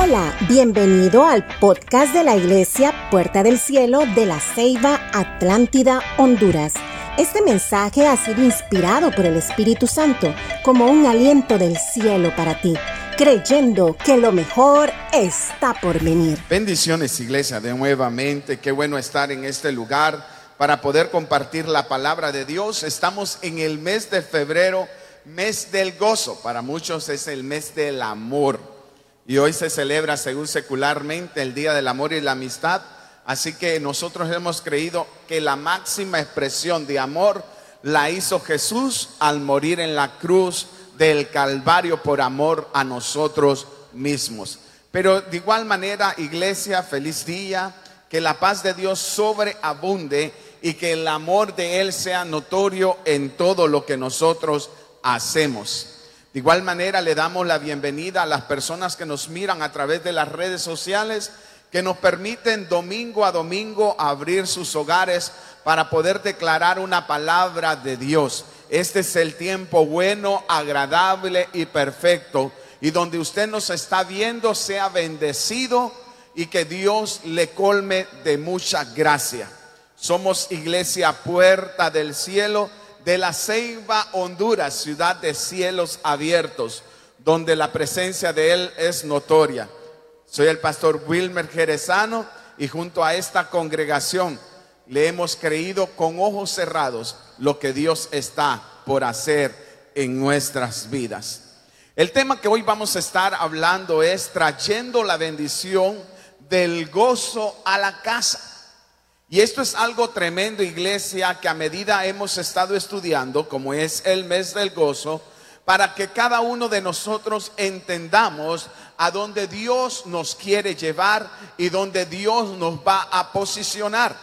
Hola, bienvenido al podcast de la Iglesia Puerta del Cielo de la Ceiba Atlántida, Honduras. Este mensaje ha sido inspirado por el Espíritu Santo como un aliento del cielo para ti, creyendo que lo mejor está por venir. Bendiciones iglesia de nuevamente, qué bueno estar en este lugar para poder compartir la palabra de Dios. Estamos en el mes de febrero, mes del gozo, para muchos es el mes del amor. Y hoy se celebra, según secularmente, el Día del Amor y la Amistad. Así que nosotros hemos creído que la máxima expresión de amor la hizo Jesús al morir en la cruz del Calvario por amor a nosotros mismos. Pero de igual manera, iglesia, feliz día, que la paz de Dios sobreabunde y que el amor de Él sea notorio en todo lo que nosotros hacemos. Igual manera le damos la bienvenida a las personas que nos miran a través de las redes sociales, que nos permiten domingo a domingo abrir sus hogares para poder declarar una palabra de Dios. Este es el tiempo bueno, agradable y perfecto. Y donde usted nos está viendo, sea bendecido y que Dios le colme de mucha gracia. Somos iglesia puerta del cielo de la Ceiba, Honduras, ciudad de cielos abiertos, donde la presencia de Él es notoria. Soy el pastor Wilmer Jerezano y junto a esta congregación le hemos creído con ojos cerrados lo que Dios está por hacer en nuestras vidas. El tema que hoy vamos a estar hablando es trayendo la bendición del gozo a la casa. Y esto es algo tremendo, iglesia, que a medida hemos estado estudiando, como es el mes del gozo, para que cada uno de nosotros entendamos a dónde Dios nos quiere llevar y dónde Dios nos va a posicionar.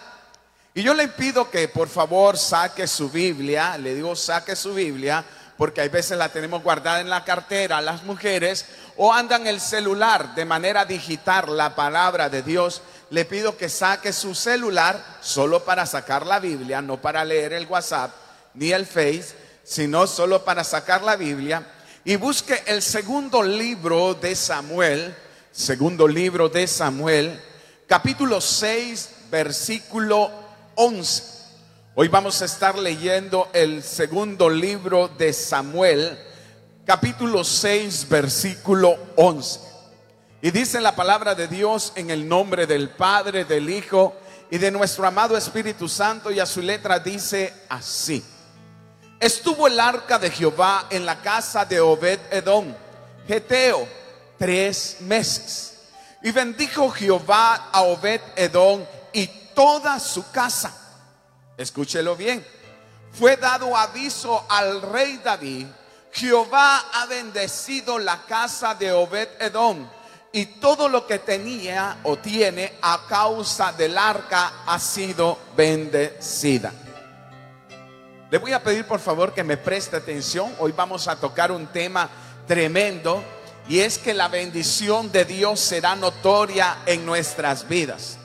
Y yo le pido que por favor saque su Biblia, le digo saque su Biblia, porque hay veces la tenemos guardada en la cartera las mujeres o andan el celular de manera digital la palabra de Dios le pido que saque su celular solo para sacar la Biblia, no para leer el WhatsApp ni el Face, sino solo para sacar la Biblia y busque el segundo libro de Samuel, segundo libro de Samuel, capítulo 6, versículo 11. Hoy vamos a estar leyendo el segundo libro de Samuel, capítulo 6, versículo 11. Y dice la palabra de Dios en el nombre del Padre, del Hijo y de nuestro amado Espíritu Santo y a su letra dice así. Estuvo el arca de Jehová en la casa de Obed Edom, Geteo, tres meses. Y bendijo Jehová a Obed Edom y toda su casa. Escúchelo bien. Fue dado aviso al rey David. Jehová ha bendecido la casa de Obed Edom y todo lo que tenía o tiene a causa del arca ha sido bendecida. Le voy a pedir por favor que me preste atención. Hoy vamos a tocar un tema tremendo y es que la bendición de Dios será notoria en nuestras vidas.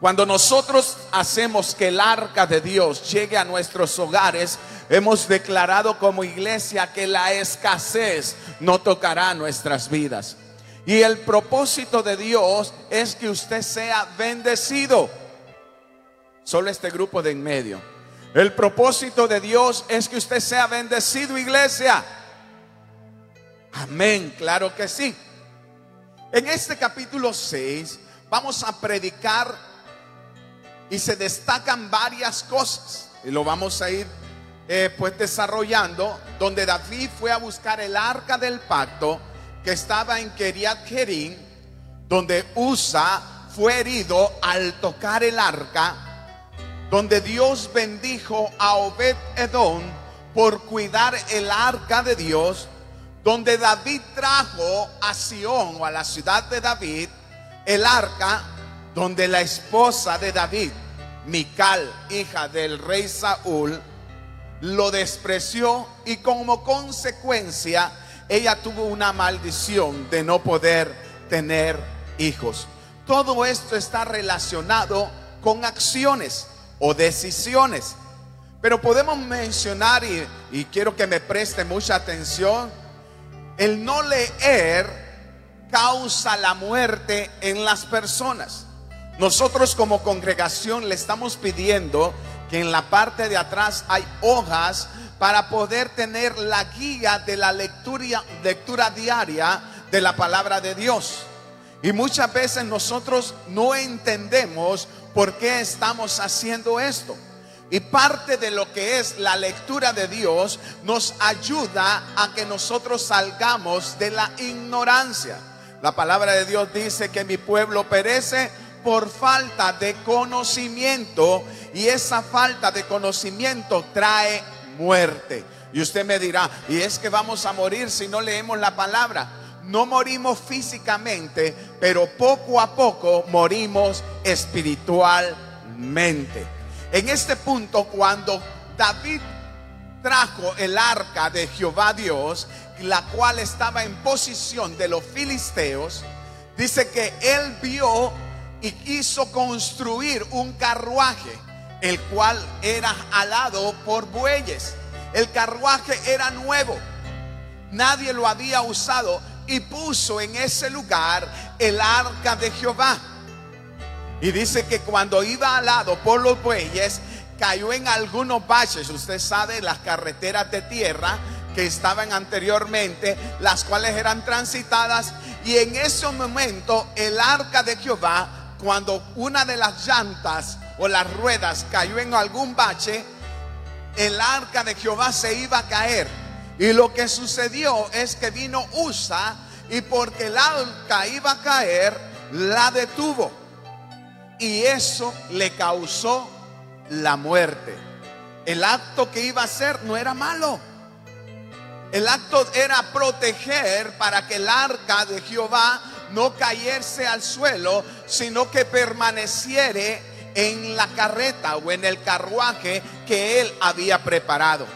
Cuando nosotros hacemos que el arca de Dios llegue a nuestros hogares, hemos declarado como iglesia que la escasez no tocará nuestras vidas. Y el propósito de Dios es que usted sea bendecido. Solo este grupo de en medio. El propósito de Dios es que usted sea bendecido, iglesia. Amén, claro que sí. En este capítulo 6 vamos a predicar y se destacan varias cosas. Y lo vamos a ir eh, pues desarrollando, donde David fue a buscar el arca del pacto que estaba en Keriat Jerim, donde Usa fue herido al tocar el arca, donde Dios bendijo a Obed Edom por cuidar el arca de Dios, donde David trajo a Sión o a la ciudad de David el arca, donde la esposa de David, Mical, hija del rey Saúl, lo despreció y como consecuencia ella tuvo una maldición de no poder tener hijos. Todo esto está relacionado con acciones o decisiones. Pero podemos mencionar, y, quiero que me preste mucha atención, el no leer causa la muerte en las personas. Nosotros como congregación le estamos pidiendo que en la parte de atrás hay hojas para poder tener la guía de la lectura, diaria de la palabra de Dios. Y muchas veces nosotros no entendemos por qué estamos haciendo esto. Y parte de lo que es la lectura de Dios nos ayuda a que nosotros salgamos de la ignorancia. La palabra de Dios dice que mi pueblo perece por falta de conocimiento y esa falta de conocimiento trae muerte. Y usted me dirá, ¿y es que vamos a morir si no leemos la palabra? No morimos físicamente, pero poco a poco morimos espiritualmente. En este punto, cuando David trajo el arca de Jehová Dios, la cual estaba en posición de los filisteos, dice que él vio y quiso construir un carruaje, el cual era alado por bueyes. El carruaje era nuevo, nadie lo había usado y puso en ese lugar el arca de Jehová. Y dice que cuando iba alado por los bueyes, cayó en algunos baches. Usted sabe, las carreteras de tierra que estaban anteriormente, las cuales eran transitadas. Y en ese momento el arca de Jehová cuando una de las llantas o las ruedas cayó en algún bache, el arca de Jehová se iba a caer. Y lo que sucedió es que vino Usa y porque el arca iba a caer, la detuvo. Y eso le causó la muerte. El acto que iba a hacer no era malo. El acto era proteger para que el arca de Jehová no cayese al suelo, sino que permaneciere en la carreta o en el carruaje que él había preparado.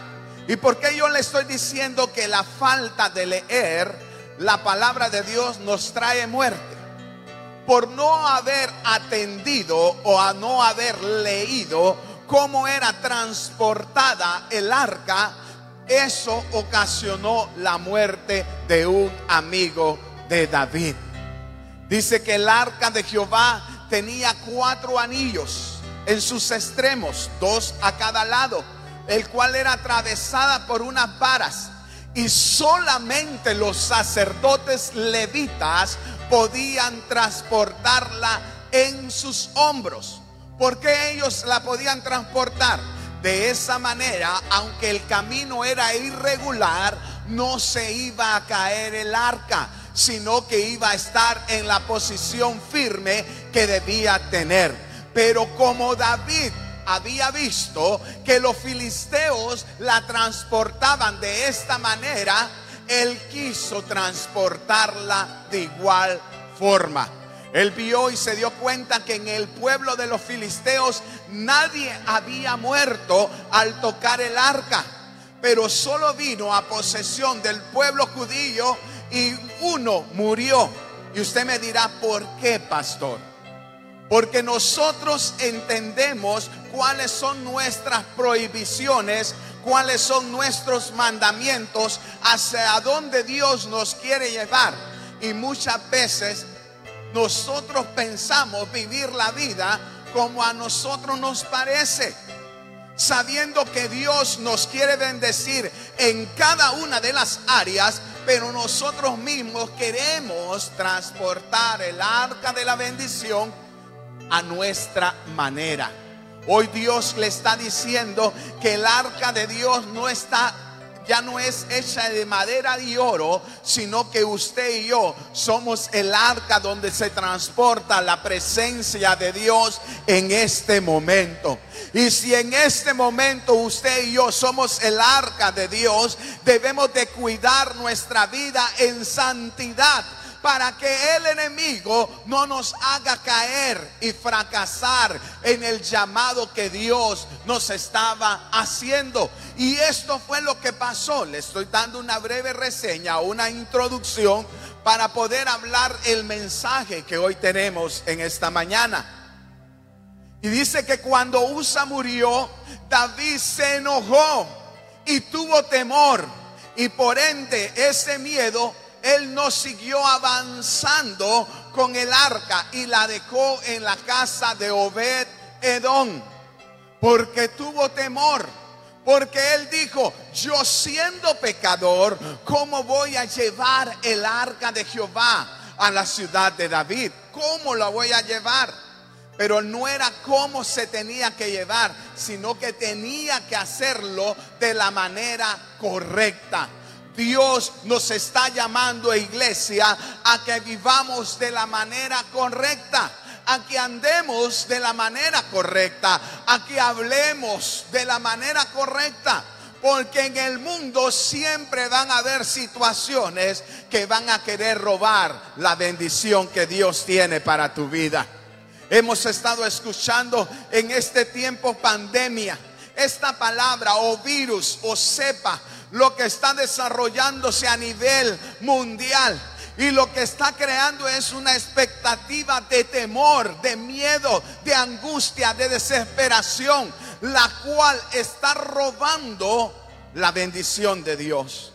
¿Y por qué yo le estoy diciendo que la falta de leer la palabra de Dios nos trae muerte? Por no haber atendido o a no haber leído cómo era transportada el arca, eso ocasionó la muerte de un amigo de David. Dice que el arca de Jehová tenía cuatro anillos en sus extremos, dos a cada lado, el cual era atravesada por unas varas. Y solamente los sacerdotes levitas podían transportarla en sus hombros. porque ellos la podían transportar? De esa manera, aunque el camino era irregular, no se iba a caer el arca sino que iba a estar en la posición firme que debía tener. Pero como David había visto que los filisteos la transportaban de esta manera, él quiso transportarla de igual forma. Él vio y se dio cuenta que en el pueblo de los filisteos nadie había muerto al tocar el arca, pero solo vino a posesión del pueblo judío y uno murió. Y usted me dirá, ¿por qué, pastor? Porque nosotros entendemos cuáles son nuestras prohibiciones, cuáles son nuestros mandamientos, hacia dónde Dios nos quiere llevar. Y muchas veces nosotros pensamos vivir la vida como a nosotros nos parece sabiendo que Dios nos quiere bendecir en cada una de las áreas, pero nosotros mismos queremos transportar el arca de la bendición a nuestra manera. Hoy Dios le está diciendo que el arca de Dios no está ya no es hecha de madera y oro, sino que usted y yo somos el arca donde se transporta la presencia de Dios en este momento. Y si en este momento usted y yo somos el arca de Dios, debemos de cuidar nuestra vida en santidad para que el enemigo no nos haga caer y fracasar en el llamado que Dios nos estaba haciendo. Y esto fue lo que pasó. Le estoy dando una breve reseña, una introducción para poder hablar el mensaje que hoy tenemos en esta mañana. Y dice que cuando Usa murió, David se enojó y tuvo temor. Y por ende ese miedo él no siguió avanzando con el arca y la dejó en la casa de Obed Edom, porque tuvo temor. Porque él dijo, yo siendo pecador, ¿cómo voy a llevar el arca de Jehová a la ciudad de David? ¿Cómo la voy a llevar? Pero no era cómo se tenía que llevar, sino que tenía que hacerlo de la manera correcta. Dios nos está llamando, iglesia, a que vivamos de la manera correcta a que andemos de la manera correcta, a que hablemos de la manera correcta. Porque en el mundo siempre van a haber situaciones que van a querer robar la bendición que Dios tiene para tu vida. Hemos estado escuchando en este tiempo pandemia esta palabra o virus o cepa lo que está desarrollándose a nivel mundial. Y lo que está creando es una expectativa de temor, de miedo, de angustia, de desesperación, la cual está robando la bendición de Dios.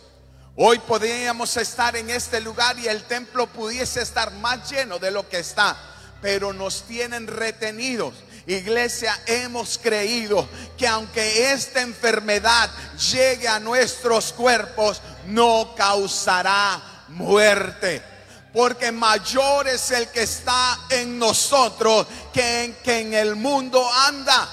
Hoy podríamos estar en este lugar y el templo pudiese estar más lleno de lo que está, pero nos tienen retenidos Iglesia, hemos creído que aunque esta enfermedad llegue a nuestros cuerpos, no causará muerte. Porque mayor es el que está en nosotros que en, que en el mundo anda.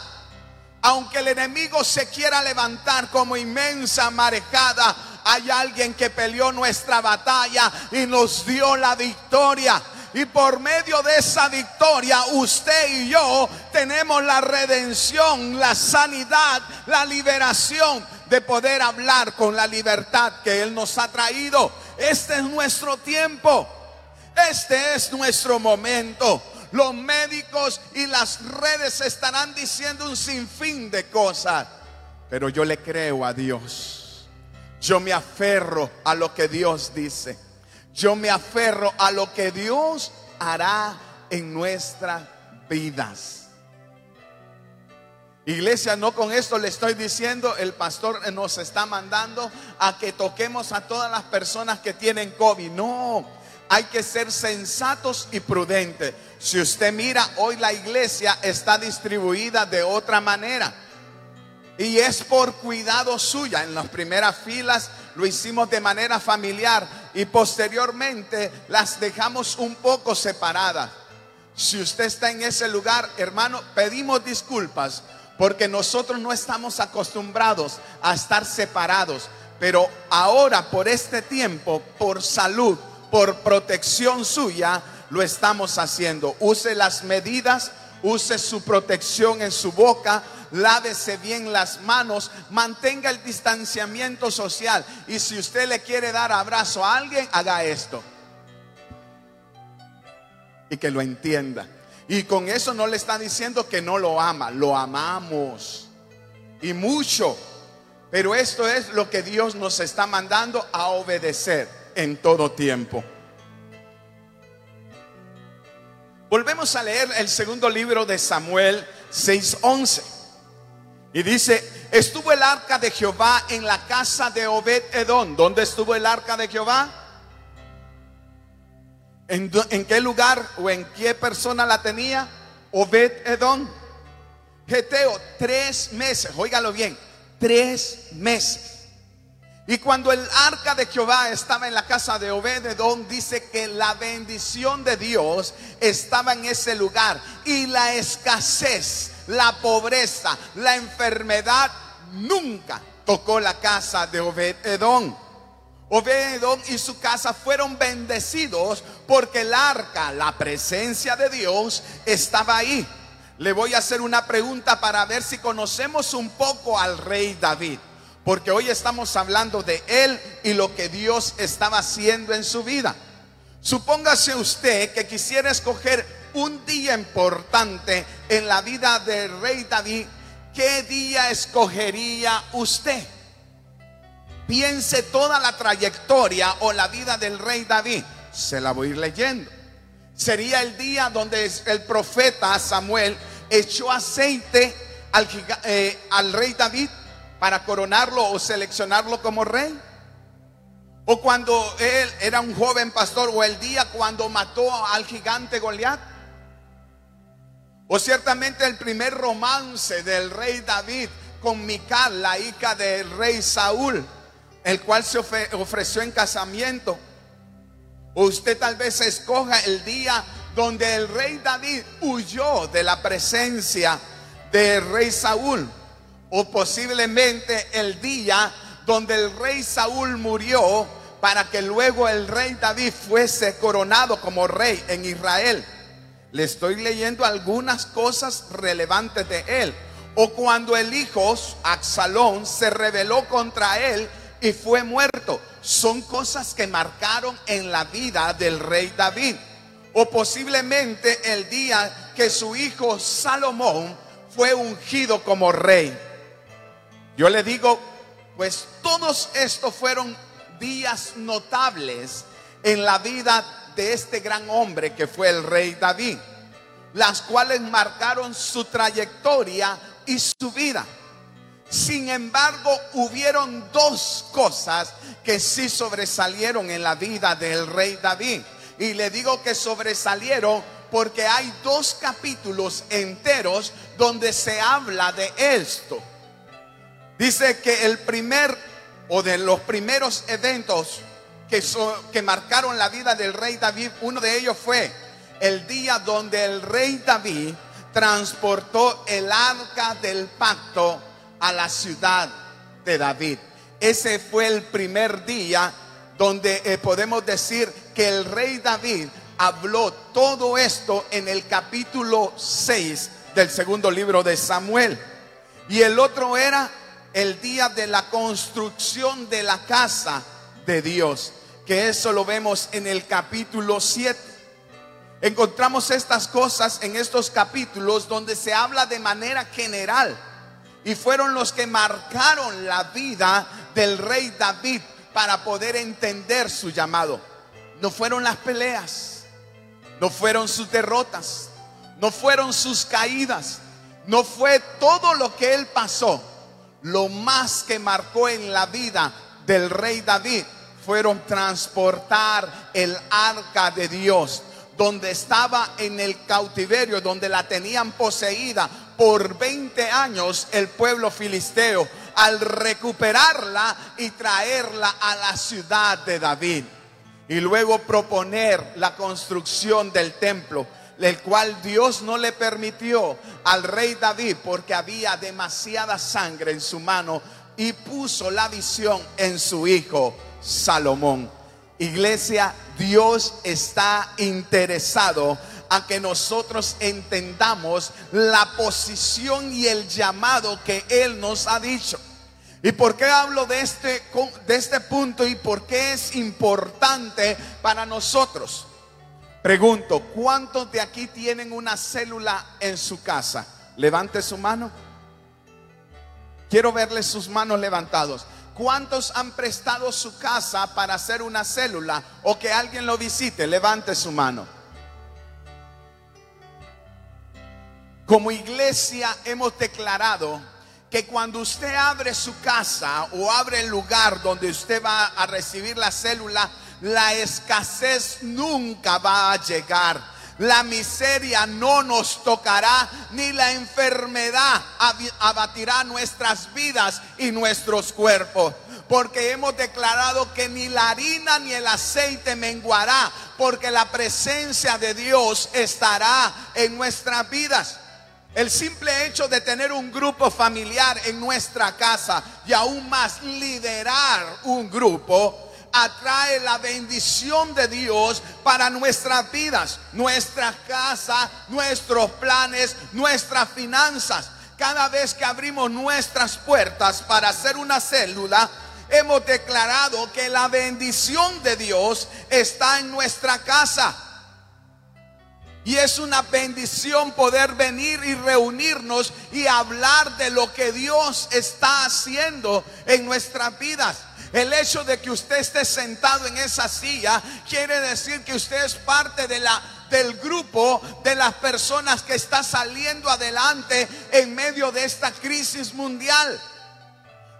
Aunque el enemigo se quiera levantar como inmensa marejada, hay alguien que peleó nuestra batalla y nos dio la victoria. Y por medio de esa victoria, usted y yo tenemos la redención, la sanidad, la liberación de poder hablar con la libertad que Él nos ha traído. Este es nuestro tiempo. Este es nuestro momento. Los médicos y las redes estarán diciendo un sinfín de cosas. Pero yo le creo a Dios. Yo me aferro a lo que Dios dice. Yo me aferro a lo que Dios hará en nuestras vidas. Iglesia, no con esto le estoy diciendo, el pastor nos está mandando a que toquemos a todas las personas que tienen COVID. No, hay que ser sensatos y prudentes. Si usted mira, hoy la iglesia está distribuida de otra manera. Y es por cuidado suya. En las primeras filas lo hicimos de manera familiar y posteriormente las dejamos un poco separadas. Si usted está en ese lugar, hermano, pedimos disculpas porque nosotros no estamos acostumbrados a estar separados. Pero ahora, por este tiempo, por salud, por protección suya, lo estamos haciendo. Use las medidas, use su protección en su boca, lávese bien las manos, mantenga el distanciamiento social. Y si usted le quiere dar abrazo a alguien, haga esto. Y que lo entienda. Y con eso no le está diciendo que no lo ama, lo amamos. Y mucho. Pero esto es lo que Dios nos está mandando a obedecer en todo tiempo. Volvemos a leer el segundo libro de Samuel 6:11. Y dice, estuvo el arca de Jehová en la casa de Obed Edom. ¿Dónde estuvo el arca de Jehová? ¿En, ¿En, qué lugar o en qué persona la tenía? Obed Edom. Geteo, tres meses, óigalo bien, tres meses. Y cuando el arca de Jehová estaba en la casa de Obed Edom, dice que la bendición de Dios estaba en ese lugar y la escasez la pobreza, la enfermedad nunca tocó la casa de Obed Edom. Obed Edom y su casa fueron bendecidos porque el arca, la presencia de Dios, estaba ahí. Le voy a hacer una pregunta para ver si conocemos un poco al rey David. Porque hoy estamos hablando de él y lo que Dios estaba haciendo en su vida. Supóngase usted que quisiera escoger un día importante en la vida del rey David, ¿qué día escogería usted? Piense toda la trayectoria o la vida del rey David. Se la voy a ir leyendo. Sería el día donde el profeta Samuel echó aceite al, eh, al rey David para coronarlo o seleccionarlo como rey. O cuando él era un joven pastor, o el día cuando mató al gigante Goliat. O ciertamente el primer romance del rey David con Mical, la hija del rey Saúl, el cual se ofreció en casamiento. O usted tal vez escoja el día donde el rey David huyó de la presencia del rey Saúl. O posiblemente el día donde el rey Saúl murió para que luego el rey David fuese coronado como rey en Israel. Le estoy leyendo algunas cosas relevantes de él. O cuando el hijo Axalón se rebeló contra él y fue muerto. Son cosas que marcaron en la vida del rey David. O posiblemente el día que su hijo Salomón fue ungido como rey. Yo le digo, pues todos estos fueron días notables en la vida de este gran hombre que fue el rey David, las cuales marcaron su trayectoria y su vida. Sin embargo, hubieron dos cosas que sí sobresalieron en la vida del rey David. Y le digo que sobresalieron porque hay dos capítulos enteros donde se habla de esto. Dice que el primer o de los primeros eventos que, que marcaron la vida del rey David, uno de ellos fue el día donde el rey David transportó el arca del pacto a la ciudad de David. Ese fue el primer día donde eh, podemos decir que el rey David habló todo esto en el capítulo 6 del segundo libro de Samuel. Y el otro era el día de la construcción de la casa de Dios, que eso lo vemos en el capítulo 7. Encontramos estas cosas en estos capítulos donde se habla de manera general y fueron los que marcaron la vida del rey David para poder entender su llamado. No fueron las peleas, no fueron sus derrotas, no fueron sus caídas, no fue todo lo que él pasó lo más que marcó en la vida del rey David fueron transportar el arca de Dios, donde estaba en el cautiverio, donde la tenían poseída por 20 años el pueblo filisteo, al recuperarla y traerla a la ciudad de David. Y luego proponer la construcción del templo el cual Dios no le permitió al rey David porque había demasiada sangre en su mano y puso la visión en su hijo Salomón. Iglesia, Dios está interesado a que nosotros entendamos la posición y el llamado que Él nos ha dicho. ¿Y por qué hablo de este, de este punto y por qué es importante para nosotros? Pregunto, ¿cuántos de aquí tienen una célula en su casa? Levante su mano. Quiero verles sus manos levantados. ¿Cuántos han prestado su casa para hacer una célula o que alguien lo visite? Levante su mano. Como iglesia hemos declarado que cuando usted abre su casa o abre el lugar donde usted va a recibir la célula, la escasez nunca va a llegar. La miseria no nos tocará, ni la enfermedad abatirá nuestras vidas y nuestros cuerpos. Porque hemos declarado que ni la harina ni el aceite menguará, porque la presencia de Dios estará en nuestras vidas. El simple hecho de tener un grupo familiar en nuestra casa y aún más liderar un grupo atrae la bendición de Dios para nuestras vidas, nuestra casa, nuestros planes, nuestras finanzas. Cada vez que abrimos nuestras puertas para hacer una célula, hemos declarado que la bendición de Dios está en nuestra casa. Y es una bendición poder venir y reunirnos y hablar de lo que Dios está haciendo en nuestras vidas. El hecho de que usted esté sentado en esa silla quiere decir que usted es parte de la del grupo de las personas que está saliendo adelante en medio de esta crisis mundial.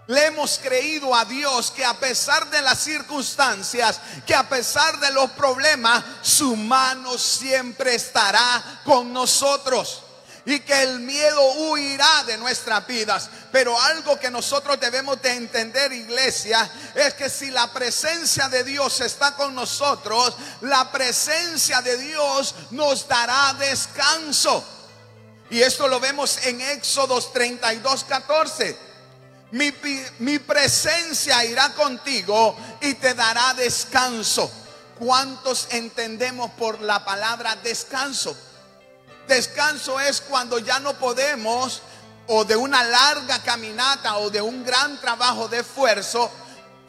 le hemos creído a Dios que a pesar de las circunstancias, que a pesar de los problemas, su mano siempre estará con nosotros y que el miedo huirá de nuestras vidas. Pero algo que nosotros debemos de entender, iglesia, es que si la presencia de Dios está con nosotros, la presencia de Dios nos dará descanso. Y esto lo vemos en Éxodos 32, 14. Mi, presencia irá contigo y te dará descanso. ¿Cuántos entendemos por la palabra descanso? Descanso es cuando ya no podemos o de una larga caminata o de un gran trabajo de esfuerzo,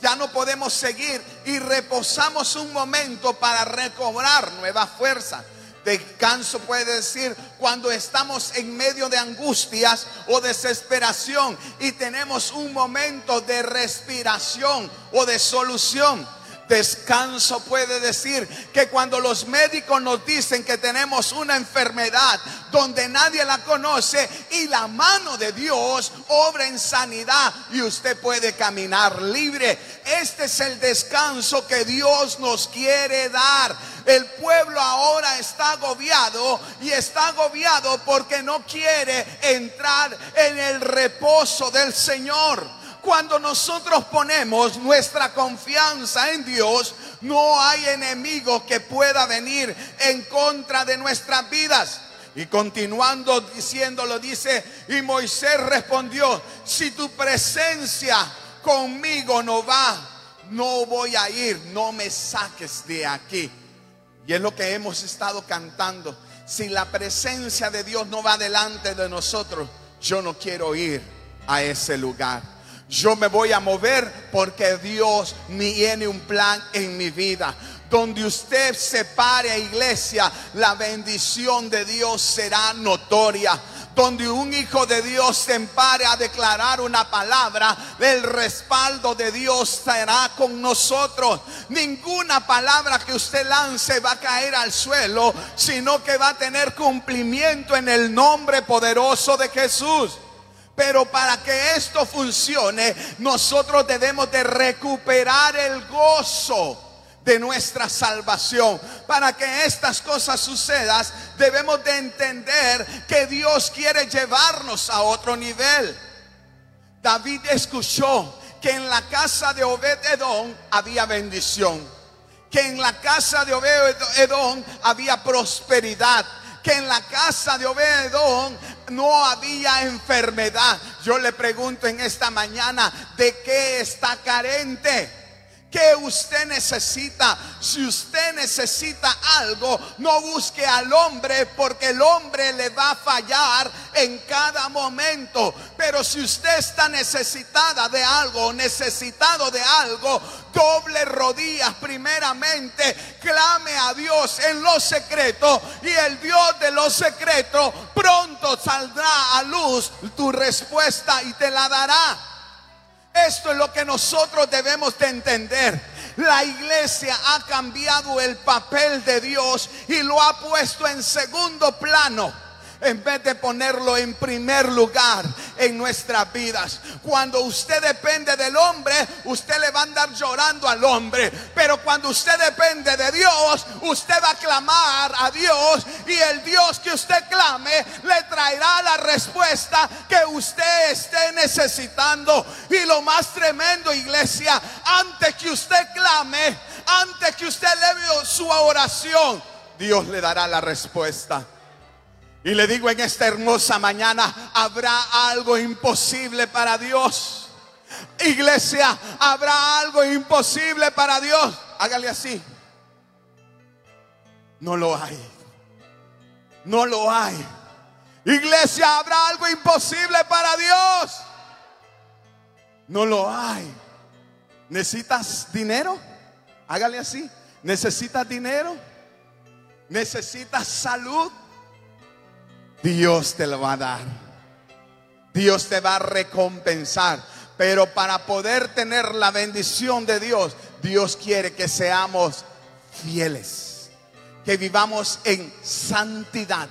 ya no podemos seguir y reposamos un momento para recobrar nueva fuerza. Descanso puede decir cuando estamos en medio de angustias o desesperación y tenemos un momento de respiración o de solución. Descanso puede decir que cuando los médicos nos dicen que tenemos una enfermedad donde nadie la conoce y la mano de Dios obra en sanidad y usted puede caminar libre. Este es el descanso que Dios nos quiere dar. El pueblo ahora está agobiado y está agobiado porque no quiere entrar en el reposo del Señor. Cuando nosotros ponemos nuestra confianza en Dios, no hay enemigo que pueda venir en contra de nuestras vidas. Y continuando diciéndolo, dice, y Moisés respondió, si tu presencia conmigo no va, no voy a ir, no me saques de aquí. Y es lo que hemos estado cantando. Si la presencia de Dios no va delante de nosotros, yo no quiero ir a ese lugar. Yo me voy a mover porque Dios tiene un plan en mi vida. Donde usted se pare, iglesia, la bendición de Dios será notoria donde un hijo de Dios se empare a declarar una palabra, el respaldo de Dios será con nosotros. Ninguna palabra que usted lance va a caer al suelo, sino que va a tener cumplimiento en el nombre poderoso de Jesús. Pero para que esto funcione, nosotros debemos de recuperar el gozo de nuestra salvación. Para que estas cosas sucedan, debemos de entender que Dios quiere llevarnos a otro nivel. David escuchó que en la casa de Obed Edom había bendición, que en la casa de Obed Edom había prosperidad, que en la casa de Obedón no había enfermedad. Yo le pregunto en esta mañana, ¿de qué está carente? ¿Qué usted necesita? Si usted necesita algo, no busque al hombre porque el hombre le va a fallar en cada momento. Pero si usted está necesitada de algo, necesitado de algo, doble rodillas primeramente, clame a Dios en lo secreto y el Dios de lo secreto pronto saldrá a luz tu respuesta y te la dará. Esto es lo que nosotros debemos de entender. La iglesia ha cambiado el papel de Dios y lo ha puesto en segundo plano en vez de ponerlo en primer lugar en nuestras vidas. Cuando usted depende del hombre, usted le va a andar llorando al hombre. Pero cuando usted depende de Dios, usted va a clamar a Dios y el Dios que usted clame le traerá la respuesta que usted esté necesitando. Y lo más tremendo, iglesia, antes que usted clame, antes que usted le su oración, Dios le dará la respuesta. Y le digo en esta hermosa mañana, habrá algo imposible para Dios. Iglesia, habrá algo imposible para Dios. Hágale así. No lo hay. No lo hay. Iglesia, habrá algo imposible para Dios. No lo hay. ¿Necesitas dinero? Hágale así. ¿Necesitas dinero? ¿Necesitas salud? Dios te lo va a dar. Dios te va a recompensar. Pero para poder tener la bendición de Dios, Dios quiere que seamos fieles, que vivamos en santidad,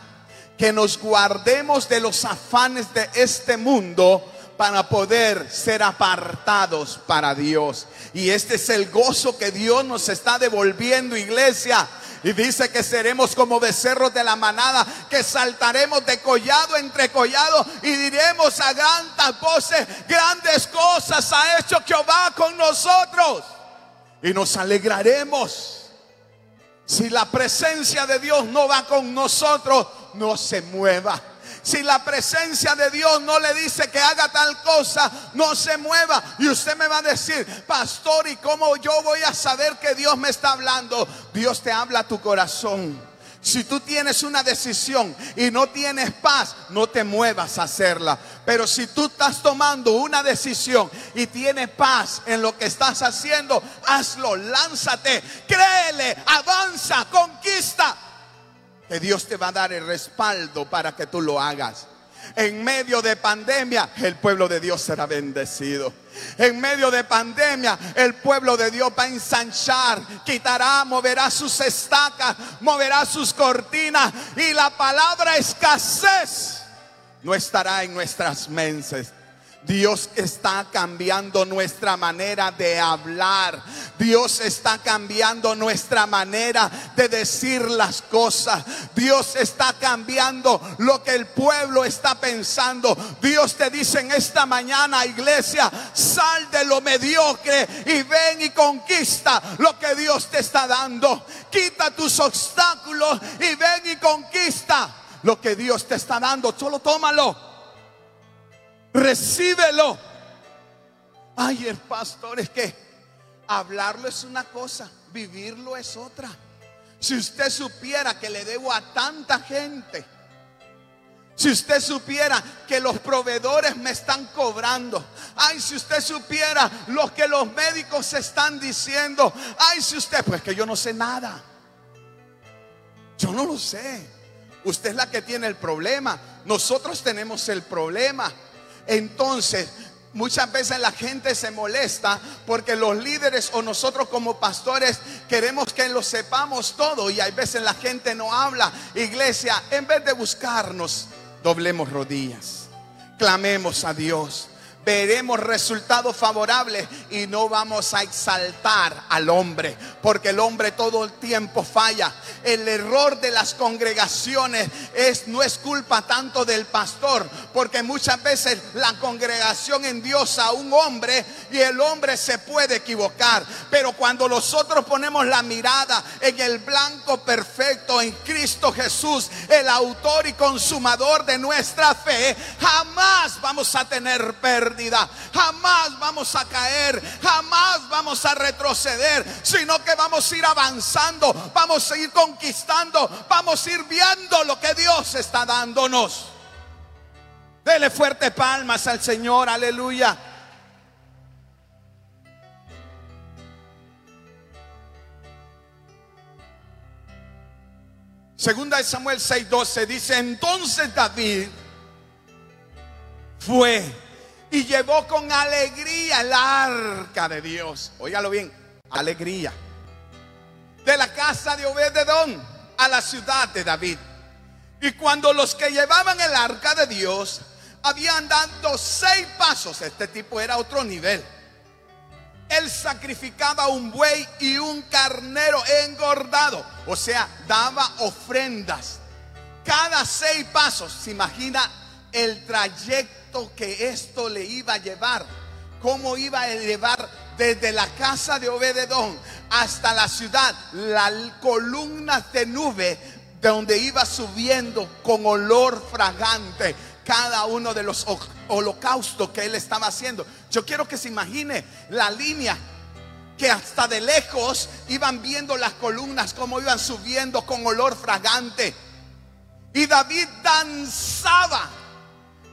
que nos guardemos de los afanes de este mundo para poder ser apartados para Dios. Y este es el gozo que Dios nos está devolviendo, iglesia. Y dice que seremos como becerros de la manada, que saltaremos de collado entre collado y diremos a grandes voces, grandes cosas ha hecho Jehová con nosotros. Y nos alegraremos. Si la presencia de Dios no va con nosotros, no se mueva. Si la presencia de Dios no le dice que haga tal cosa, no se mueva. Y usted me va a decir, pastor, ¿y cómo yo voy a saber que Dios me está hablando? Dios te habla a tu corazón. Si tú tienes una decisión y no tienes paz, no te muevas a hacerla. Pero si tú estás tomando una decisión y tienes paz en lo que estás haciendo, hazlo, lánzate, créele, avanza, conquista que Dios te va a dar el respaldo para que tú lo hagas. En medio de pandemia, el pueblo de Dios será bendecido. En medio de pandemia, el pueblo de Dios va a ensanchar, quitará, moverá sus estacas, moverá sus cortinas y la palabra escasez no estará en nuestras mentes Dios está cambiando nuestra manera de hablar. Dios está cambiando nuestra manera de decir las cosas. Dios está cambiando lo que el pueblo está pensando. Dios te dice en esta mañana, iglesia, sal de lo mediocre y ven y conquista lo que Dios te está dando. Quita tus obstáculos y ven y conquista lo que Dios te está dando. Solo tómalo. Recíbelo. Ay, el pastor, es que hablarlo es una cosa, vivirlo es otra. Si usted supiera que le debo a tanta gente, si usted supiera que los proveedores me están cobrando. Ay, si usted supiera lo que los médicos están diciendo. Ay, si usted, pues que yo no sé nada. Yo no lo sé. Usted es la que tiene el problema. Nosotros tenemos el problema. Entonces, Muchas veces la gente se molesta porque los líderes o nosotros como pastores queremos que lo sepamos todo y hay veces la gente no habla. Iglesia, en vez de buscarnos, doblemos rodillas, clamemos a Dios veremos resultados favorables y no vamos a exaltar al hombre, porque el hombre todo el tiempo falla. El error de las congregaciones es no es culpa tanto del pastor, porque muchas veces la congregación endiosa a un hombre y el hombre se puede equivocar, pero cuando nosotros ponemos la mirada en el blanco perfecto en Cristo Jesús, el autor y consumador de nuestra fe, jamás vamos a tener pérdida Jamás vamos a caer, jamás vamos a retroceder, sino que vamos a ir avanzando, vamos a ir conquistando, vamos a ir viendo lo que Dios está dándonos. Dele fuerte palmas al Señor, aleluya. Segunda de Samuel 6:12 dice, entonces David fue y llevó con alegría el arca de Dios. Óigalo bien, alegría. De la casa de Obededón a la ciudad de David. Y cuando los que llevaban el arca de Dios habían dado seis pasos, este tipo era otro nivel. Él sacrificaba un buey y un carnero engordado, o sea, daba ofrendas. Cada seis pasos, se imagina el trayecto que esto le iba a llevar. Cómo iba a llevar desde la casa de Obededón hasta la ciudad las columnas de nube donde iba subiendo con olor fragante cada uno de los holocaustos que él estaba haciendo. Yo quiero que se imagine la línea que hasta de lejos iban viendo las columnas como iban subiendo con olor fragante. Y David danzaba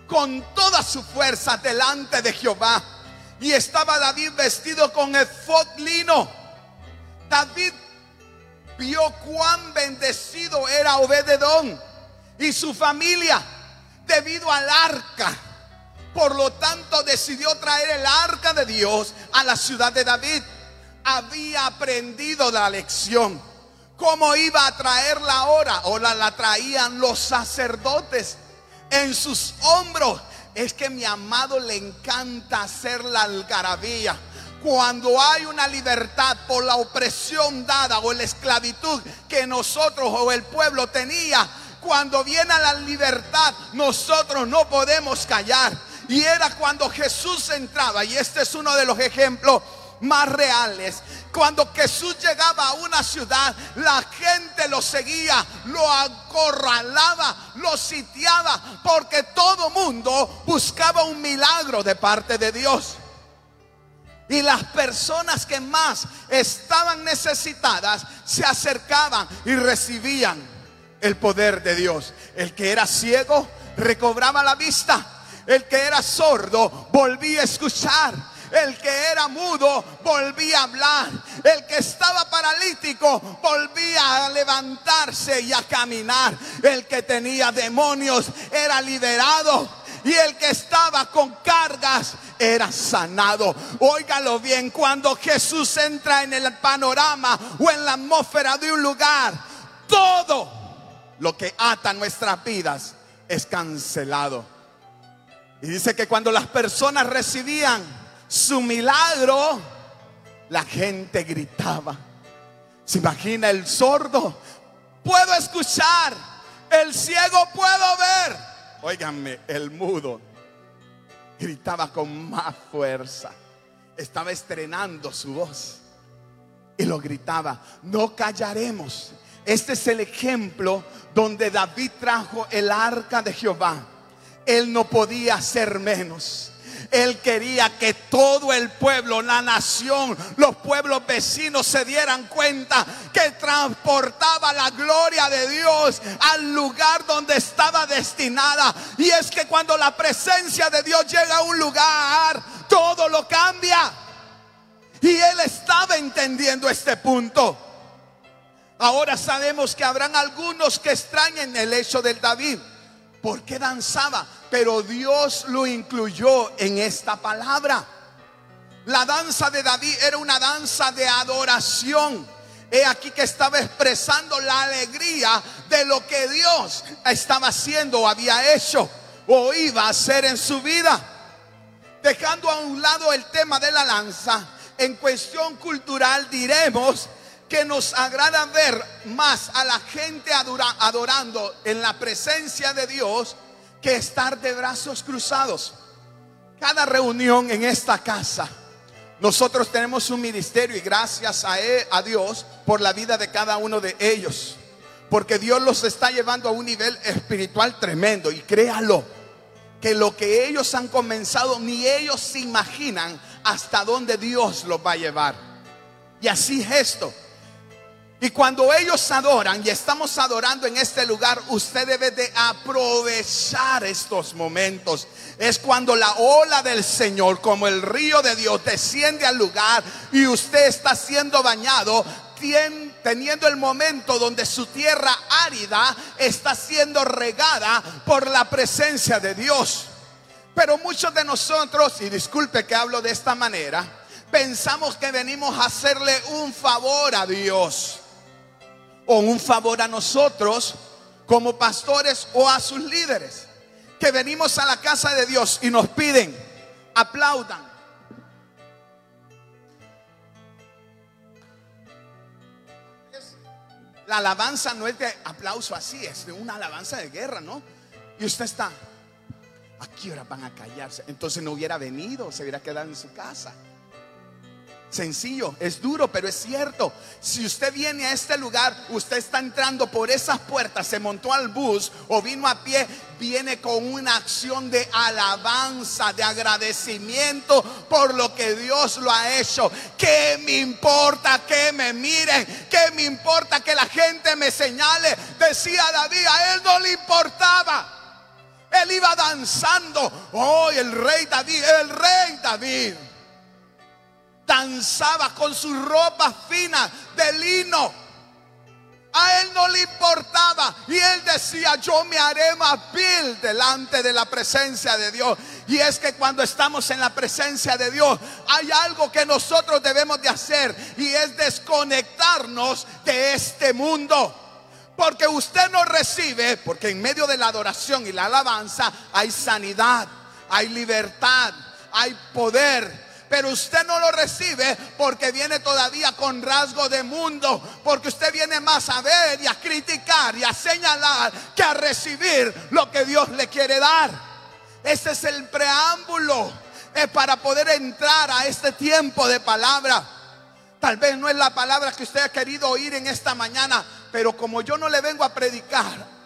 con toda su fuerza delante de Jehová. Y estaba David vestido con efod lino. David vio cuán bendecido era Obededón y su familia debido al arca. Por lo tanto decidió traer el arca de Dios a la ciudad de David. Había aprendido la lección. ¿Cómo iba a traerla ahora? Ahora la traían los sacerdotes en sus hombros es que mi amado le encanta hacer la algarabía. Cuando hay una libertad por la opresión dada o la esclavitud que nosotros o el pueblo tenía, cuando viene la libertad, nosotros no podemos callar. Y era cuando Jesús entraba, y este es uno de los ejemplos más reales. Cuando Jesús llegaba a una ciudad, la gente lo seguía, lo acorralaba, lo sitiaba, porque todo mundo buscaba un milagro de parte de Dios. Y las personas que más estaban necesitadas se acercaban y recibían el poder de Dios. El que era ciego recobraba la vista. El que era sordo volvía a escuchar. El que era mudo volvía a hablar. El que estaba paralítico volvía a levantarse y a caminar. El que tenía demonios era liberado. Y el que estaba con cargas era sanado. Óigalo bien, cuando Jesús entra en el panorama o en la atmósfera de un lugar, todo lo que ata nuestras vidas es cancelado. Y dice que cuando las personas recibían su milagro, la gente gritaba. ¿Se imagina el sordo? Puedo escuchar. El ciego puedo ver. Óiganme, el mudo gritaba con más fuerza. Estaba estrenando su voz. Y lo gritaba, no callaremos. Este es el ejemplo donde David trajo el arca de Jehová. Él no podía hacer menos. Él quería que todo el pueblo, la nación, los pueblos vecinos se dieran cuenta que transportaba la gloria de Dios al lugar donde estaba destinada. Y es que cuando la presencia de Dios llega a un lugar, todo lo cambia. Y él estaba entendiendo este punto. Ahora sabemos que habrán algunos que extrañen el hecho del David. ¿Por qué danzaba? Pero Dios lo incluyó en esta palabra. La danza de David era una danza de adoración. He aquí que estaba expresando la alegría de lo que Dios estaba haciendo o había hecho o iba a hacer en su vida. Dejando a un lado el tema de la danza, en cuestión cultural diremos que nos agrada ver más a la gente adorando en la presencia de Dios que estar de brazos cruzados. Cada reunión en esta casa, nosotros tenemos un ministerio y gracias a, a Dios por la vida de cada uno de ellos. Porque Dios los está llevando a un nivel espiritual tremendo y créalo que lo que ellos han comenzado ni ellos se imaginan hasta dónde Dios los va a llevar. Y así es esto. Y cuando ellos adoran y estamos adorando en este lugar, usted debe de aprovechar estos momentos. Es cuando la ola del Señor, como el río de Dios, desciende al lugar y usted está siendo bañado, teniendo el momento donde su tierra árida está siendo regada por la presencia de Dios. Pero muchos de nosotros, y disculpe que hablo de esta manera, pensamos que venimos a hacerle un favor a Dios o un favor a nosotros como pastores o a sus líderes. Que venimos a la casa de Dios y nos piden, aplaudan. La alabanza no es de aplauso así, es de una alabanza de guerra, ¿no? Y usted está, ¿a qué hora van a callarse? Entonces no hubiera venido, se hubiera quedado en su casa. Sencillo, es duro, pero es cierto. Si usted viene a este lugar, usted está entrando por esas puertas, se montó al bus o vino a pie, viene con una acción de alabanza, de agradecimiento por lo que Dios lo ha hecho. ¿Qué me importa que me miren? ¿Qué me importa que la gente me señale? Decía David, a él no le importaba. Él iba danzando. Oh, el rey David, el rey David danzaba con sus ropas finas de lino. A él no le importaba. Y él decía, yo me haré más vil delante de la presencia de Dios. Y es que cuando estamos en la presencia de Dios, hay algo que nosotros debemos de hacer. Y es desconectarnos de este mundo. Porque usted no recibe, porque en medio de la adoración y la alabanza hay sanidad, hay libertad, hay poder. Pero usted no lo recibe porque viene todavía con rasgo de mundo, porque usted viene más a ver y a criticar y a señalar que a recibir lo que Dios le quiere dar. Ese es el preámbulo es para poder entrar a este tiempo de palabra. Tal vez no es la palabra que usted ha querido oír en esta mañana, pero como yo no le vengo a predicar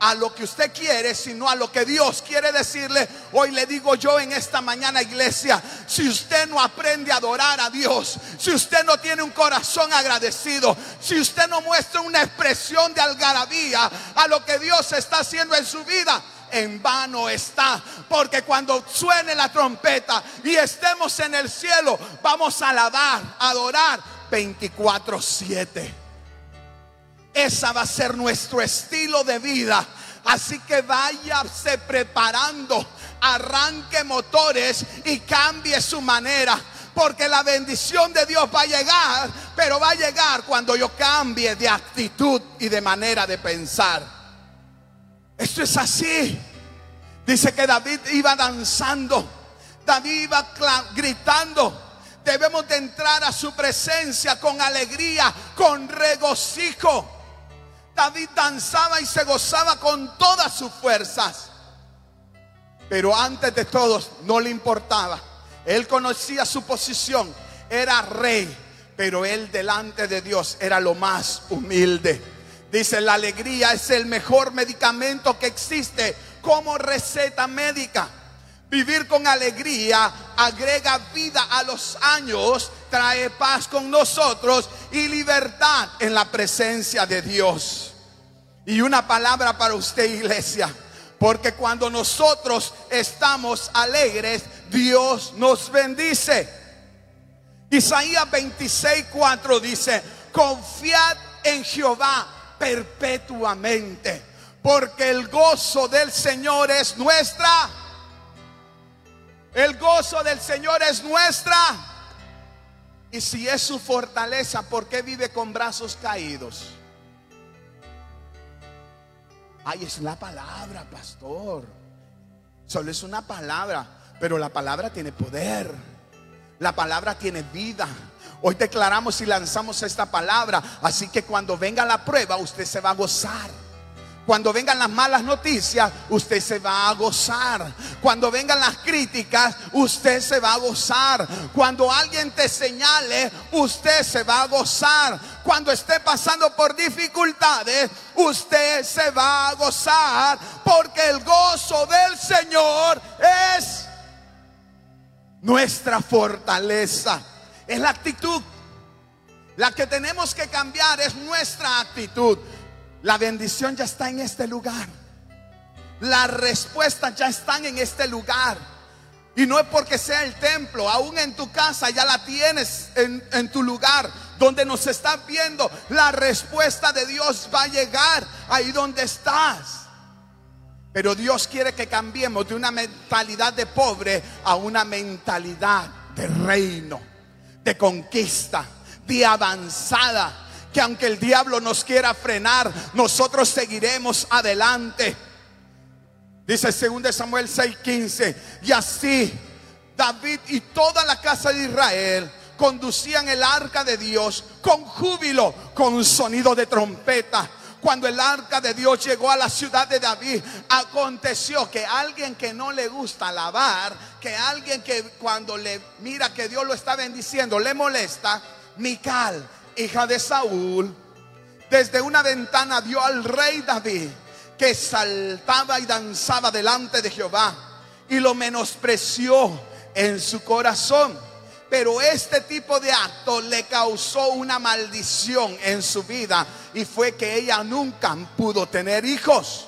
a lo que usted quiere, sino a lo que Dios quiere decirle. Hoy le digo yo en esta mañana, iglesia, si usted no aprende a adorar a Dios, si usted no tiene un corazón agradecido, si usted no muestra una expresión de algarabía a lo que Dios está haciendo en su vida, en vano está. Porque cuando suene la trompeta y estemos en el cielo, vamos a alabar, adorar 24-7. Esa va a ser nuestro estilo de vida. Así que váyase preparando, arranque motores y cambie su manera. Porque la bendición de Dios va a llegar, pero va a llegar cuando yo cambie de actitud y de manera de pensar. Esto es así. Dice que David iba danzando, David iba gritando. Debemos de entrar a su presencia con alegría, con regocijo. David danzaba y se gozaba con todas sus fuerzas. Pero antes de todo no le importaba. Él conocía su posición. Era rey. Pero él delante de Dios era lo más humilde. Dice, la alegría es el mejor medicamento que existe como receta médica. Vivir con alegría agrega vida a los años, trae paz con nosotros y libertad en la presencia de Dios. Y una palabra para usted, iglesia. Porque cuando nosotros estamos alegres, Dios nos bendice. Isaías 26, 4 dice, confiad en Jehová perpetuamente, porque el gozo del Señor es nuestra. El gozo del Señor es nuestra. Y si es su fortaleza, ¿por qué vive con brazos caídos? Ay, es la palabra, pastor. Solo es una palabra, pero la palabra tiene poder. La palabra tiene vida. Hoy declaramos y lanzamos esta palabra. Así que cuando venga la prueba, usted se va a gozar. Cuando vengan las malas noticias, usted se va a gozar. Cuando vengan las críticas, usted se va a gozar. Cuando alguien te señale, usted se va a gozar. Cuando esté pasando por dificultades, usted se va a gozar. Porque el gozo del Señor es nuestra fortaleza. Es la actitud. La que tenemos que cambiar es nuestra actitud. La bendición ya está en este lugar. Las respuestas ya están en este lugar. Y no es porque sea el templo, aún en tu casa ya la tienes en, tu lugar, donde nos estás viendo. La respuesta de Dios va a llegar ahí donde estás. Pero Dios quiere que cambiemos de una mentalidad de pobre a una mentalidad de reino, de conquista, de avanzada que aunque el diablo nos quiera frenar, nosotros seguiremos adelante. Dice 2 Samuel 6:15, y así David y toda la casa de Israel conducían el arca de Dios con júbilo, con sonido de trompeta. Cuando el arca de Dios llegó a la ciudad de David, aconteció que alguien que no le gusta alabar, que alguien que cuando le mira que Dios lo está bendiciendo, le molesta, Mical, hija de Saúl, desde una ventana vio al rey David que saltaba y danzaba delante de Jehová y lo menospreció en su corazón. Pero este tipo de acto le causó una maldición en su vida y fue que ella nunca pudo tener hijos.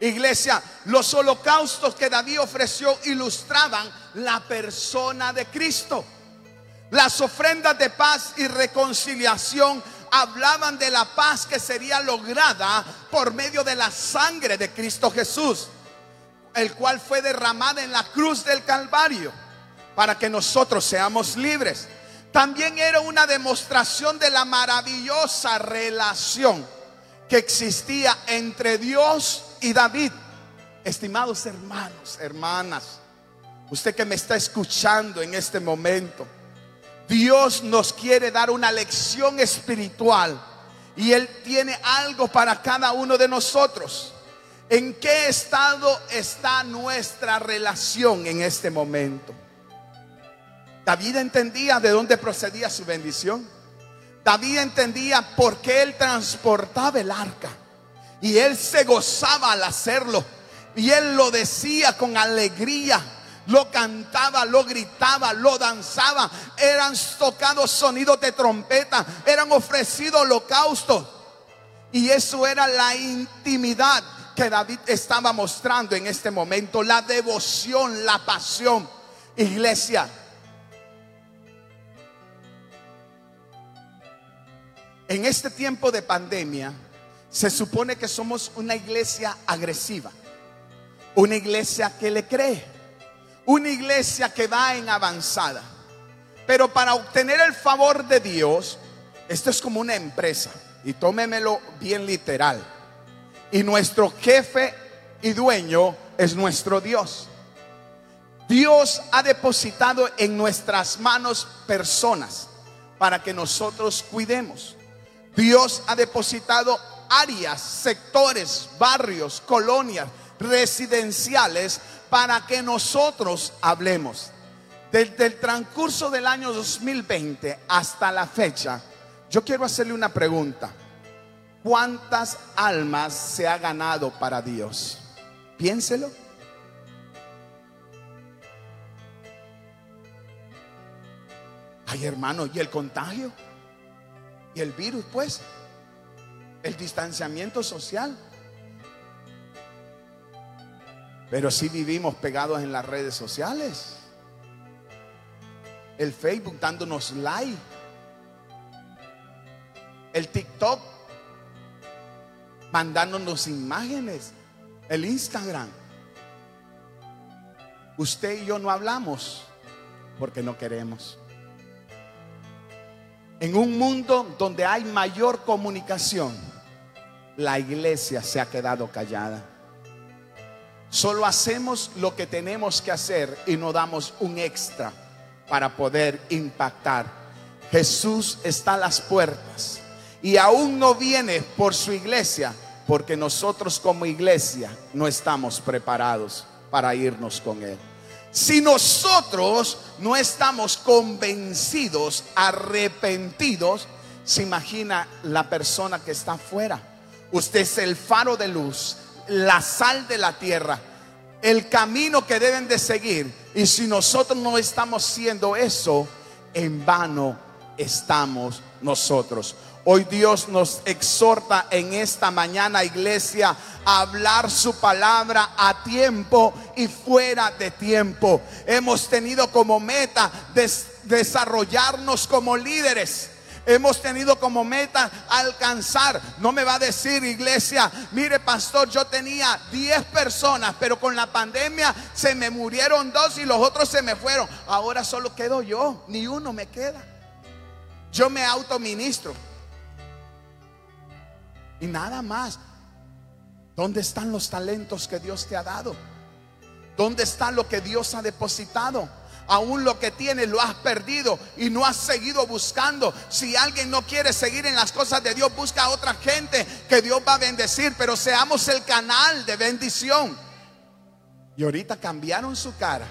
Iglesia, los holocaustos que David ofreció ilustraban la persona de Cristo. Las ofrendas de paz y reconciliación hablaban de la paz que sería lograda por medio de la sangre de Cristo Jesús, el cual fue derramada en la cruz del Calvario para que nosotros seamos libres. También era una demostración de la maravillosa relación que existía entre Dios y David Estimados hermanos, hermanas, usted que me está escuchando en este momento, Dios nos quiere dar una lección espiritual y Él tiene algo para cada uno de nosotros. ¿En qué estado está nuestra relación en este momento? David entendía de dónde procedía su bendición. David entendía por qué él transportaba el arca. Y él se gozaba al hacerlo. Y él lo decía con alegría. Lo cantaba, lo gritaba, lo danzaba. Eran tocados sonidos de trompeta. Eran ofrecidos holocaustos. Y eso era la intimidad que David estaba mostrando en este momento. La devoción, la pasión. Iglesia. En este tiempo de pandemia se supone que somos una iglesia agresiva, una iglesia que le cree, una iglesia que va en avanzada. Pero para obtener el favor de Dios, esto es como una empresa, y tómemelo bien literal. Y nuestro jefe y dueño es nuestro Dios. Dios ha depositado en nuestras manos personas para que nosotros cuidemos. Dios ha depositado áreas, sectores, barrios, colonias residenciales para que nosotros hablemos. Desde el transcurso del año 2020 hasta la fecha, yo quiero hacerle una pregunta. ¿Cuántas almas se ha ganado para Dios? Piénselo. Ay, hermano, ¿y el contagio? ¿Y el virus, pues? el distanciamiento social. Pero si vivimos pegados en las redes sociales. El Facebook dándonos like. El TikTok mandándonos imágenes. El Instagram. Usted y yo no hablamos porque no queremos. En un mundo donde hay mayor comunicación, la iglesia se ha quedado callada. Solo hacemos lo que tenemos que hacer y no damos un extra para poder impactar. Jesús está a las puertas y aún no viene por su iglesia porque nosotros como iglesia no estamos preparados para irnos con Él. Si nosotros no estamos convencidos, arrepentidos, se imagina la persona que está afuera Usted es el faro de luz, la sal de la tierra, el camino que deben de seguir. Y si nosotros no estamos siendo eso, en vano estamos nosotros. Hoy Dios nos exhorta en esta mañana, iglesia, a hablar su palabra a tiempo y fuera de tiempo. Hemos tenido como meta desarrollarnos como líderes hemos tenido como meta alcanzar. No me va a decir iglesia, mire pastor, yo tenía 10 personas, pero con la pandemia se me murieron dos y los otros se me fueron. Ahora solo quedo yo, ni uno me queda. Yo me autoministro. Y nada más. ¿Dónde están los talentos que Dios te ha dado? ¿Dónde está lo que Dios ha depositado? Aún lo que tienes lo has perdido y no has seguido buscando. Si alguien no quiere seguir en las cosas de Dios, busca a otra gente que Dios va a bendecir, pero seamos el canal de bendición. Y ahorita cambiaron su cara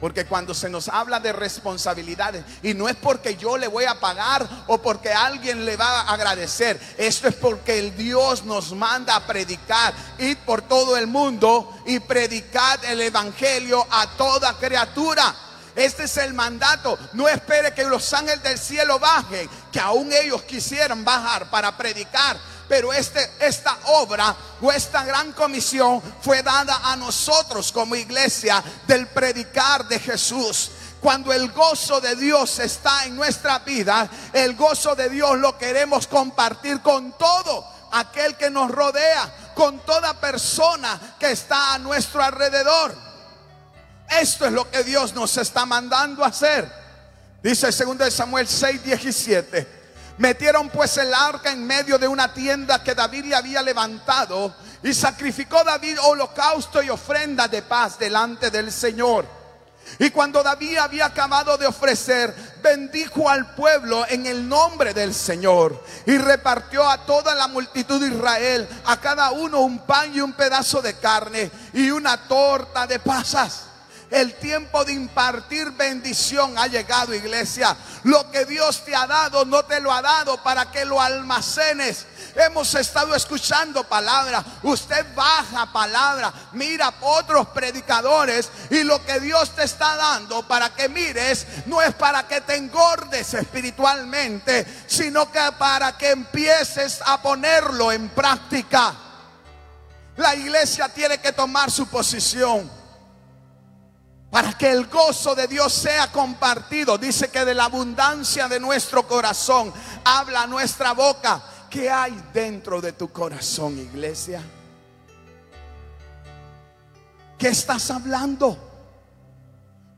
porque cuando se nos habla de responsabilidades, y no es porque yo le voy a pagar o porque alguien le va a agradecer, esto es porque el Dios nos manda a predicar, ir por todo el mundo y predicar el Evangelio a toda criatura. Este es el mandato. No espere que los ángeles del cielo bajen, que aún ellos quisieran bajar para predicar pero este, esta obra o esta gran comisión fue dada a nosotros como iglesia del predicar de Jesús. Cuando el gozo de Dios está en nuestra vida, el gozo de Dios lo queremos compartir con todo aquel que nos rodea, con toda persona que está a nuestro alrededor. Esto es lo que Dios nos está mandando a hacer. Dice 2 Samuel 6, 17. Metieron pues el arca en medio de una tienda que David le había levantado Y sacrificó David holocausto y ofrenda de paz delante del Señor. Y cuando David había acabado de ofrecer, bendijo al pueblo en el nombre del Señor y repartió a toda la multitud de Israel, a cada uno un pan y un pedazo de carne y una torta de pasas. El tiempo de impartir bendición ha llegado, iglesia. Lo que Dios te ha dado, no te lo ha dado para que lo almacenes. Hemos estado escuchando palabra. Usted baja palabra. Mira otros predicadores. Y lo que Dios te está dando para que mires no es para que te engordes espiritualmente, sino que para que empieces a ponerlo en práctica. La iglesia tiene que tomar su posición para que el gozo de Dios sea compartido. Dice que de la abundancia de nuestro corazón habla nuestra boca. ¿Qué hay dentro de tu corazón, iglesia? ¿Qué estás hablando?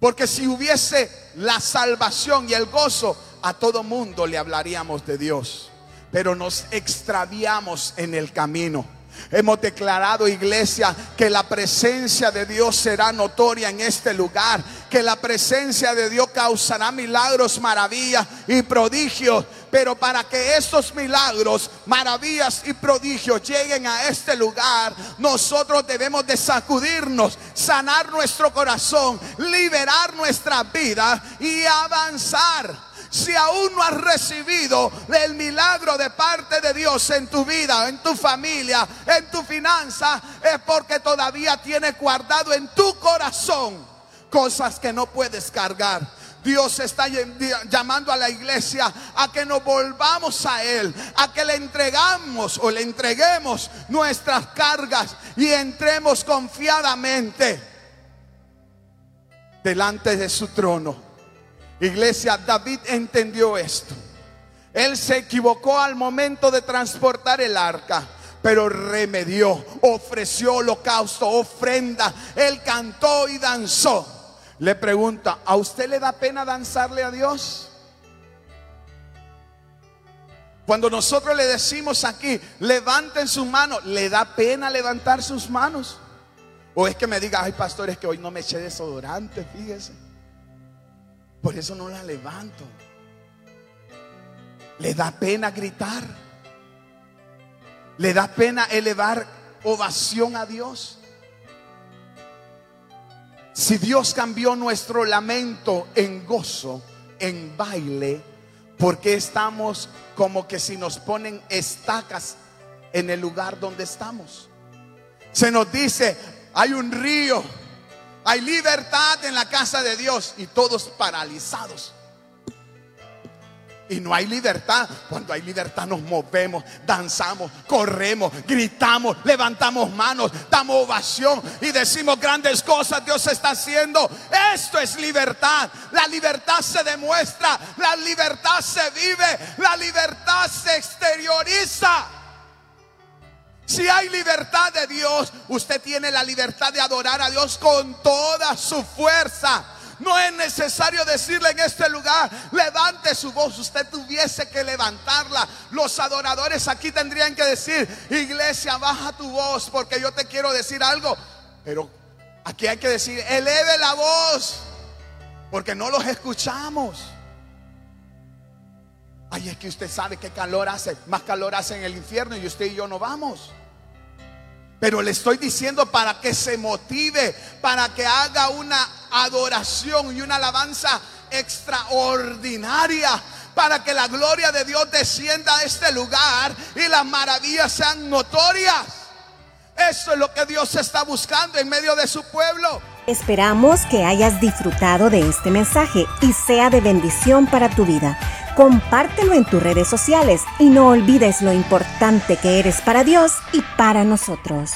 Porque si hubiese la salvación y el gozo, a todo mundo le hablaríamos de Dios. Pero nos extraviamos en el camino. Hemos declarado, iglesia, que la presencia de Dios será notoria en este lugar, que la presencia de Dios causará milagros, maravillas y prodigios. Pero para que estos milagros, maravillas y prodigios lleguen a este lugar, nosotros debemos de sacudirnos, sanar nuestro corazón, liberar nuestra vida y avanzar. Si aún no has recibido el milagro de parte de Dios en tu vida, en tu familia, en tu finanza, es porque todavía tienes guardado en tu corazón cosas que no puedes cargar. Dios está llamando a la iglesia a que nos volvamos a Él, a que le entregamos o le entreguemos nuestras cargas y entremos confiadamente delante de su trono. Iglesia, David entendió esto. Él se equivocó al momento de transportar el arca, pero remedió, ofreció holocausto, ofrenda. Él cantó y danzó. Le pregunta, ¿a usted le da pena danzarle a Dios? Cuando nosotros le decimos aquí, levanten sus manos, ¿le da pena levantar sus manos? O es que me diga, ay pastor, es que hoy no me eché desodorante, fíjese. Por eso no la levanto. Le da pena gritar. Le da pena elevar ovación a Dios. Si Dios cambió nuestro lamento en gozo, en baile, porque estamos como que si nos ponen estacas en el lugar donde estamos? Se nos dice, hay un río hay libertad en la casa de Dios y todos paralizados. Y no hay libertad. Cuando hay libertad nos movemos, danzamos, corremos, gritamos, levantamos manos, damos ovación y decimos grandes cosas Dios está haciendo. Esto es libertad. La libertad se demuestra, la libertad se vive, la libertad se exterioriza. Si hay libertad de Dios, usted tiene la libertad de adorar a Dios con toda su fuerza. No es necesario decirle en este lugar, levante su voz. Usted tuviese que levantarla. Los adoradores aquí tendrían que decir, iglesia, baja tu voz porque yo te quiero decir algo. Pero aquí hay que decir, eleve la voz porque no los escuchamos. Ay, es que usted sabe qué calor hace. Más calor hace en el infierno y usted y yo no vamos. Pero le estoy diciendo para que se motive, para que haga una adoración y una alabanza extraordinaria, para que la gloria de Dios descienda a este lugar y las maravillas sean notorias. Eso es lo que Dios está buscando en medio de su pueblo. Esperamos que hayas disfrutado de este mensaje y sea de bendición para tu vida. Compártelo en tus redes sociales y no olvides lo importante que eres para Dios y para nosotros.